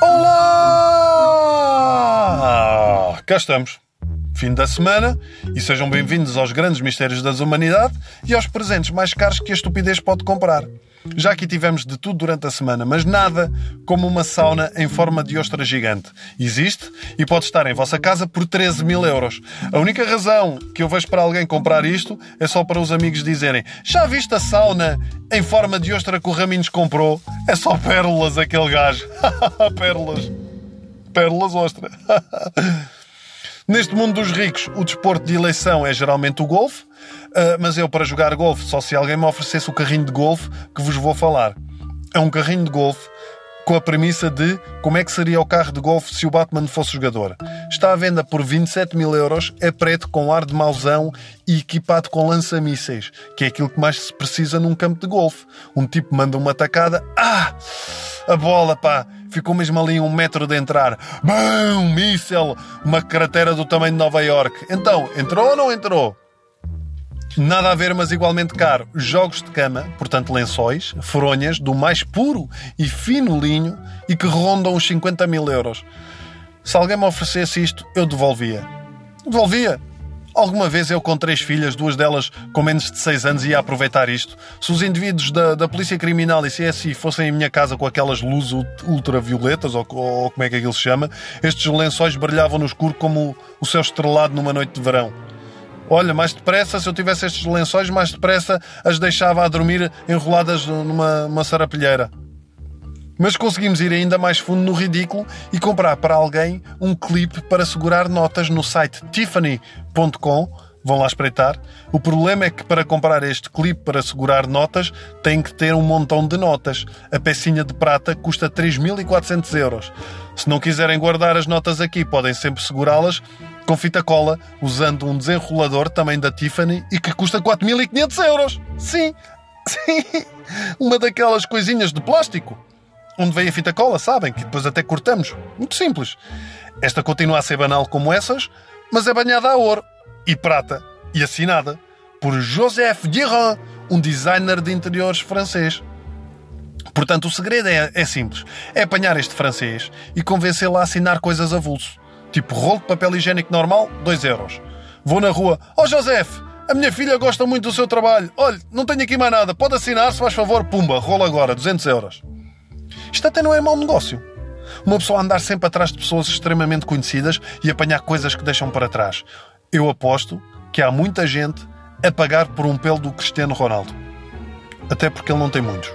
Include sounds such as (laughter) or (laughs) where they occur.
Olá! Cá estamos. Fim da semana e sejam bem-vindos aos grandes mistérios da humanidade e aos presentes mais caros que a estupidez pode comprar. Já aqui tivemos de tudo durante a semana, mas nada como uma sauna em forma de ostra gigante. Existe e pode estar em vossa casa por 13 mil euros. A única razão que eu vejo para alguém comprar isto é só para os amigos dizerem já viste a sauna em forma de ostra que o Raminhos comprou? É só pérolas aquele gajo. (laughs) pérolas. Pérolas ostra. (laughs) Neste mundo dos ricos, o desporto de eleição é geralmente o golfe, uh, mas eu, para jogar golfe, só se alguém me oferecesse o carrinho de golfe que vos vou falar. É um carrinho de golfe com a premissa de como é que seria o carro de golfe se o Batman fosse jogador. Está à venda por 27 mil euros, é preto com ar de mauzão e equipado com lança-mísseis, que é aquilo que mais se precisa num campo de golfe. Um tipo manda uma tacada, ah! A bola, pá! Ficou mesmo ali um metro de entrar. Bum! Míssel! Uma cratera do tamanho de Nova York. Então, entrou ou não entrou? Nada a ver, mas igualmente caro. Jogos de cama, portanto lençóis, fronhas, do mais puro e fino linho e que rondam os 50 mil euros. Se alguém me oferecesse isto, eu devolvia. Devolvia. Alguma vez eu com três filhas, duas delas com menos de seis anos, ia aproveitar isto. Se os indivíduos da, da Polícia Criminal e CSI fossem em minha casa com aquelas luzes ultravioletas, ou, ou como é que aquilo se chama, estes lençóis brilhavam no escuro como o céu estrelado numa noite de verão. Olha, mais depressa, se eu tivesse estes lençóis, mais depressa as deixava a dormir enroladas numa sarapilheira. Mas conseguimos ir ainda mais fundo no ridículo e comprar para alguém um clipe para segurar notas no site tiffany.com. Vão lá espreitar. O problema é que para comprar este clipe para segurar notas tem que ter um montão de notas. A pecinha de prata custa 3.400 euros. Se não quiserem guardar as notas aqui, podem sempre segurá-las com fita cola, usando um desenrolador também da Tiffany e que custa 4.500 euros. Sim, (laughs) sim, uma daquelas coisinhas de plástico. Onde vem a fita cola, sabem? Que depois até cortamos. Muito simples. Esta continua a ser banal como essas, mas é banhada a ouro e prata e assinada por Joseph Guérin, um designer de interiores francês. Portanto, o segredo é, é simples: é apanhar este francês e convencê-lo a assinar coisas avulso. Tipo rolo de papel higiênico normal, 2 euros. Vou na rua, ó oh, Joseph, a minha filha gosta muito do seu trabalho. Olha, não tenho aqui mais nada, pode assinar se faz favor, pumba, rolo agora, 200 euros. Isto até não é mau negócio. Uma pessoa andar sempre atrás de pessoas extremamente conhecidas e apanhar coisas que deixam para trás. Eu aposto que há muita gente a pagar por um pelo do Cristiano Ronaldo. Até porque ele não tem muitos.